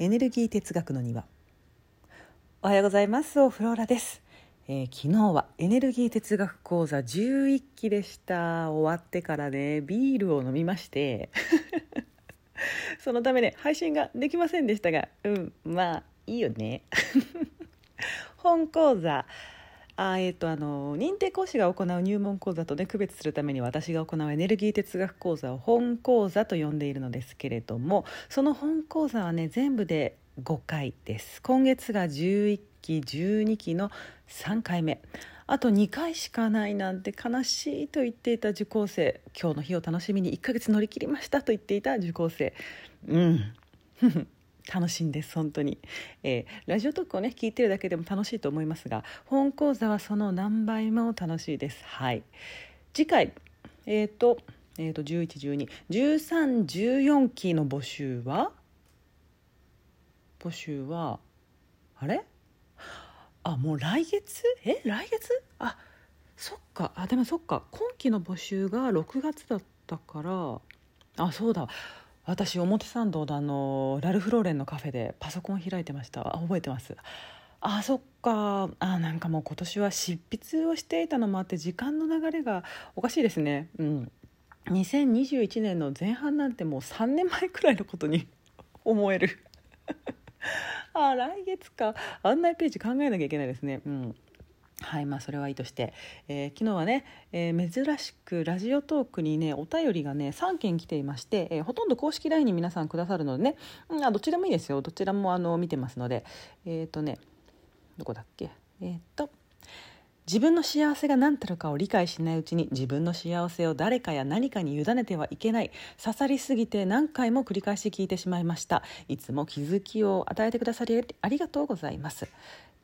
エネルギー哲学の庭。おはようございます。オフローラです、えー昨日はエネルギー哲学講座11期でした。終わってからねビールを飲みまして。そのためね配信ができませんでしたが。うんまあいいよね。本講座。あえー、とあの認定講師が行う入門講座とね区別するために私が行うエネルギー哲学講座を本講座と呼んでいるのですけれどもその本講座はね全部で5回です。今月が11期12期の3回目。あと2回しかないなんて悲しいと言っていた受講生。今日の日を楽しみに1ヶ月乗り切りましたと言っていた受講生。うん。楽しいんです本当に、えーラジオトークをね聞いてるだけでも楽しいと思いますが本講座はその何倍も楽しいです。はい。次回えっ、と,、えー、と11121314期の募集は？募集はあれ？あもう来月？え来月？あそっか。あでもそっか。今期の募集が6月だったから。あそうだ。私表参道のあのラルフローレンのカフェでパソコン開いてました。あ覚えてます。あそっか。あなんかもう今年は執筆をしていたのもあって時間の流れがおかしいですね。うん。2021年の前半なんてもう3年前くらいのことに 思える。あ来月か。案内ページ考えなきゃいけないですね。うん。はいまあそれはいいとして、えー昨日はね、えー珍しくラジオトークにねお便りがね3件来ていまして、えーほとんど公式 LINE に皆さんくださるのでね、うん、あどちでもいいですよ。どちらもあの見てますので。えっ、とねどこだっけ？えっ、と自分の幸せが何たるかを理解しないうちに自分の幸せを誰かや何かに委ねてはいけない。刺さりすぎて何回も繰り返し聞いてしまいました。いつも気づきを与えてくださりありがとうございます。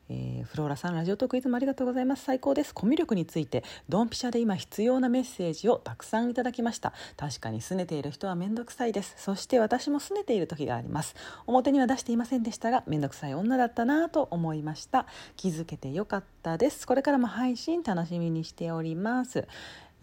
えーフローラさんラジオトークいつもありがとうございます。最高です。コミュ力についてドンピシャで今必要なメッセージをたくさんいただきました。確かに拗ねている人は面倒くさいです。そして私も拗ねている時があります。表には出していませんでしたが面倒くさい女だったなと思いました。気づけてよかったです。これからも配信楽しみにしております。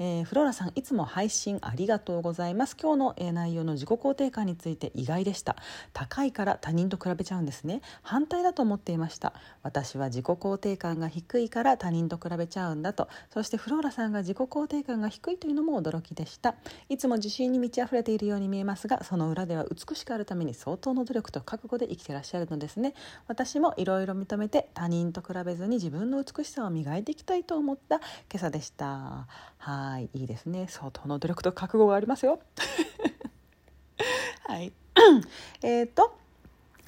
えーフローラさんいつも配信ありがとうございます。今日の、えー内容の自己肯定感について意外でした。高いから他人と比べちゃうんですね。反対だと思っていました。私は自己肯定感が低いから他人と比べちゃうんだと。そしてフローラさんが自己肯定感が低いというのも驚きでした。いつも自信に満ち溢れているように見えますがその裏では美しくあるために相当の努力と覚悟で生きてらっしゃるのですね。私もいろいろ認めて他人と比べずに自分の美しさを磨いていきたいと思った今朝でした。はいいいいですね。相当の努力と覚悟がありますよ。はい。えっと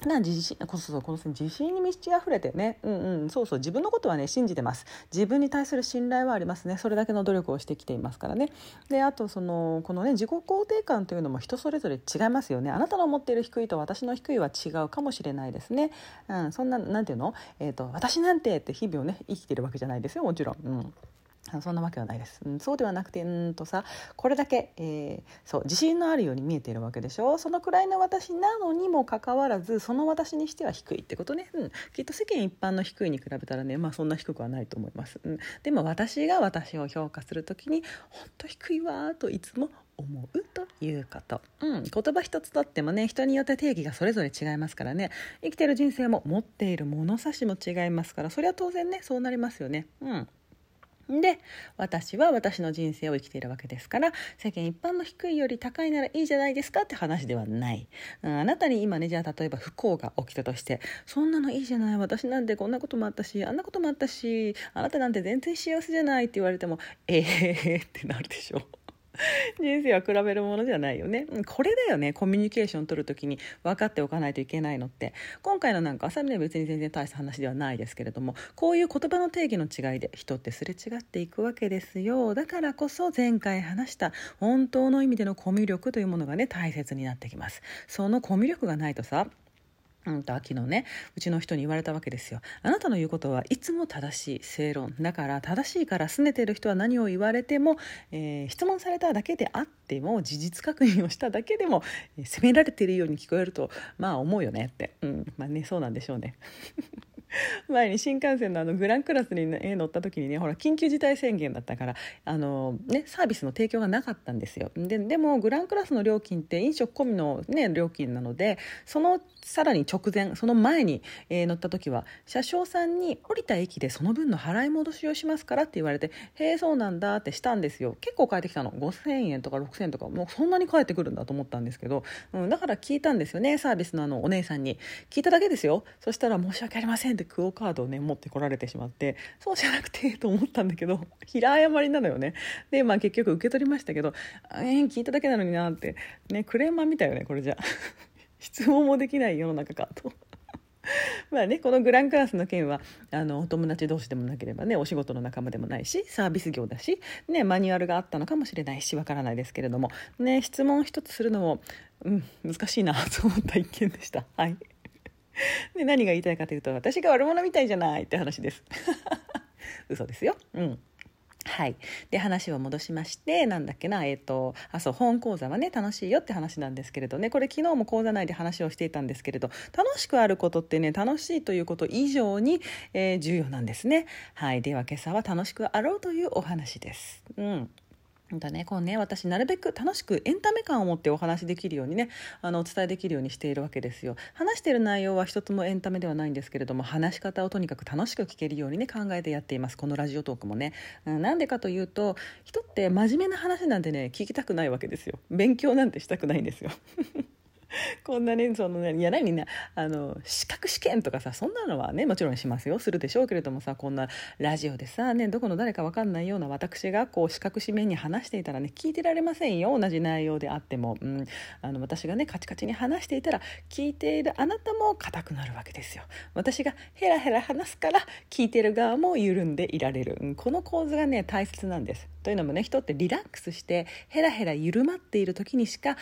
な自信こそそうこの自信に満ち溢れてね。うんうん。そうそう。自分のことはね信じてます。自分に対する信頼はありますね。それだけの努力をしてきていますからね。であとそのこのね自己肯定感というのも人それぞれ違いますよね。あなたの思っている低いと私の低いは違うかもしれないですね。うん。そんななんていうの？えっ、と私なんてって日々をね生きてるわけじゃないですよ。もちろん。うん。そんなわけはないです、うん、そうではなくてうんとさこれだけ、えーそう自信のあるように見えているわけでしょ。そのくらいの私なのにもかかわらずその私にしては低いってことね、うん、きっと世間一般の低いに比べたらねまあそんな低くはないと思います、うん、でも私が私を評価する時に本当低いわーといつも思うということ、うん、言葉一つとってもね人によって定義がそれぞれ違いますからね。生きてる人生も持っている物差しも違いますからそれは当然ねそうなりますよね。うん。で私は私の人生を生きているわけですから世間一般の低いより高いならいいじゃないですかって話ではない、うんあなたに今ねじゃあ例えば不幸が起きたとしてそんなのいいじゃない私なんてこんなこともあったしあんなこともあったしあなたなんて全然幸せじゃないって言われてもええー、ってなるでしょ 人生は比べるものじゃないよね。これだよね。コミュニケーション取る時に分かっておかないといけないのって。今回のなんか朝見は別に全然大した話ではないですけれどもこういう言葉の定義の違いで人ってすれ違っていくわけですよ。だからこそ前回話した本当の意味でのコミュ力というものがね大切になってきます。そのコミュ力がないとさうんと秋のねうちの人に言われたわけですよ。あなたの言うことはいつも正しい正論。だから正しいから拗ねてる人は何を言われても、えー質問されただけであっても事実確認をしただけでも責められているように聞こえるとまあ思うよねって。うん。まあねそうなんでしょうね。前に新幹線のあのグランクラスに、ね、乗った時にねほら緊急事態宣言だったからあの、ね、サービスの提供がなかったんですよ。ででもグランクラスの料金って飲食込みの、ね、料金なのでそのさらに直前その前に、えー、乗った時は車掌さんに降りた駅でその分の払い戻しをしますからって言われてへえそうなんだってしたんですよ。結構返ってきたの。5000円とか6000円とかもうそんなに返ってくるんだと思ったんですけど、うん、だから聞いたんですよねサービスのあのお姉さんに。聞いただけですよ。そしたら申し訳ありませんってクオカードをね持ってこられてしまってそうじゃなくてと思ったんだけど 平謝りなのよねでまあ結局受け取りましたけどえー、聞いただけなのになってねクレーマーみたいよねこれじゃ 質問もできない世の中かと。まあね、このグランクラスの件はあのお友達同士でもなければねお仕事の仲間でもないしサービス業だし、ね、マニュアルがあったのかもしれないしわからないですけれども、ね、質問一つするのも、うん、難しいなと思った一件でした。はいで何が言いたいかというと私が悪者みたいじゃないって話です。嘘ですよ。うん。はい、で話を戻しましてなんだっけな、えーと、あそう本講座はね楽しいよって話なんですけれどね。これ昨日も講座内で話をしていたんですけれど楽しくあることってね楽しいということ以上に、えー、重要なんですね。はい、では今朝は楽しくあろうというお話です。うん。だね、こうね私なるべく楽しくエンタメ感を持ってお話できるようにねあのお伝えできるようにしているわけですよ。話している内容は一つもエンタメではないんですけれども話し方をとにかく楽しく聞けるようにね考えてやっています。このラジオトークもね、うん、なんでかというと人って真面目な話なんてね聞きたくないわけですよ。勉強なんてしたくないんですよ。こんなねそのねいや何ねあの資格試験とかさそんなのはねもちろんしますよ。するでしょうけれどもさこんなラジオでさねどこの誰か分かんないような私がこう資格紙面に話していたらね聞いてられませんよ同じ内容であっても、うん、あの私がねカチカチに話していたら聞いているあなたも硬くなるわけですよ。私がヘラヘラ話すから聞いてる側も緩んでいられる、うん、この構図がね大切なんです。というのもね人ってリラックスしてヘラヘラ緩まっている時にしか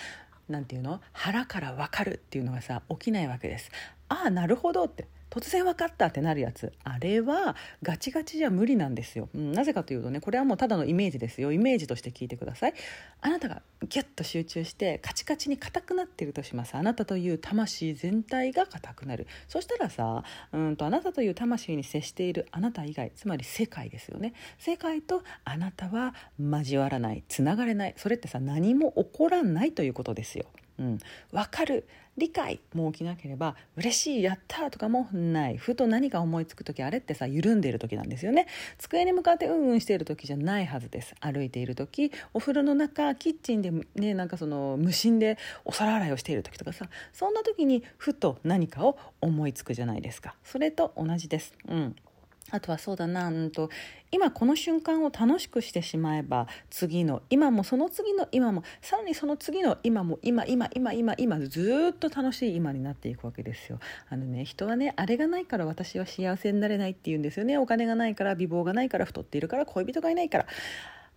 何て言うの？腹から分かるっていうのがさ起きないわけです。ああなるほどって突然分かったってなるやつ。あれはガチガチじゃ無理なんですよ、うん、なぜかというとねこれはもうただのイメージですよ。イメージとして聞いてください。あなたがギュッと集中してカチカチに硬くなってるとします。あなたという魂全体が硬くなる。そしたらさうんとあなたという魂に接しているあなた以外つまり世界ですよね。世界とあなたは交わらない。つながれない。それってさ何も起こらないということですよ。うん、分かる。理解も起きなければ嬉しいやったとかもない。ふと何か思いつく時あれってさ緩んでいる時なんですよね。机に向かってうんうんしている時じゃないはずです。歩いている時お風呂の中キッチンでねなんかその無心でお皿洗いをしている時とかさそんな時にふと何かを思いつくじゃないですか。それと同じです。うん。あとはそうだな、うんと、今この瞬間を楽しくしてしまえば次の今もその次の今もさらにその次の今も今今今今今ずっと楽しい今になっていくわけですよ。あのね人はねあれがないから私は幸せになれないって言うんですよねお金がないから美貌がないから太っているから恋人がいないから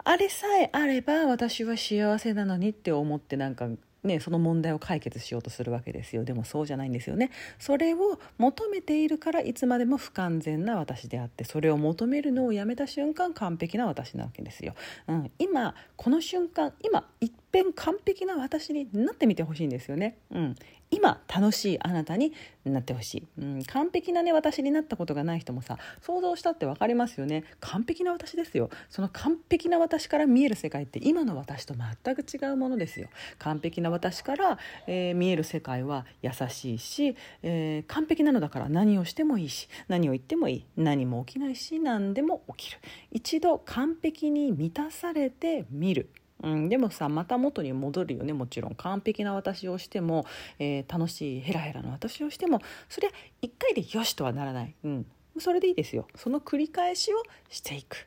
あれさえあれば私は幸せなのにって思ってなんかね、その問題を解決しようとするわけですよ。でもそうじゃないんですよね。それを求めているからいつまでも不完全な私であってそれを求めるのをやめた瞬間完璧な私なわけですよ、うん、今この瞬間今一遍完璧な私になってみてほしいんですよね、うん、今楽しいあなたになってほしい、うん、完璧なね私になったことがない人もさ想像したって分かりますよね。完璧な私ですよ。その完璧な私から見える世界って今の私と全く違うものですよ。完璧な私から、えー、見える世界は優しいし、えー、完璧なのだから何をしてもいいし何を言ってもいい。何も起きないし何でも起きる。一度完璧に満たされてみる。うん、でもさまた元に戻るよねもちろん。完璧な私をしても、えー、楽しいヘラヘラな私をしてもそりゃ一回でよしとはならない、うん、それでいいですよ。その繰り返しをしていく、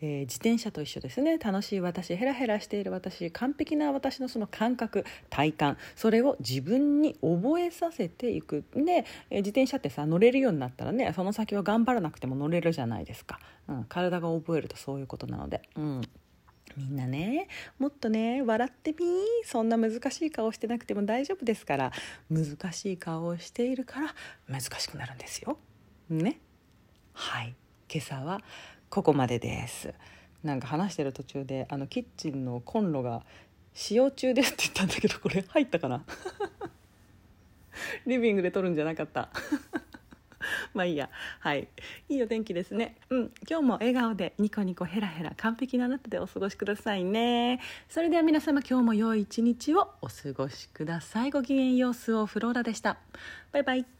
えー、自転車と一緒ですね。楽しい私ヘラヘラしている私完璧な私のその感覚体感。それを自分に覚えさせていく。で、えー、自転車ってさ乗れるようになったらねその先は頑張らなくても乗れるじゃないですか、うん、体が覚えるとそういうことなので。うん。みんなねもっとね笑ってみそんな難しい顔してなくても大丈夫ですから難しい顔をしているから難しくなるんですよ。ね。はい。今朝はここまでです。なんか話してる途中であのキッチンのコンロが使用中ですって言ったんだけどこれ入ったかな？リビングで撮るんじゃなかった。まあいいや。はい。いいお天気ですね。うん。今日も笑顔でニコニコヘラヘラ完璧なあなたでお過ごしくださいね。それでは皆様今日も良い一日をお過ごしください。ごきげんよう。スオフローラでした。バイバイ。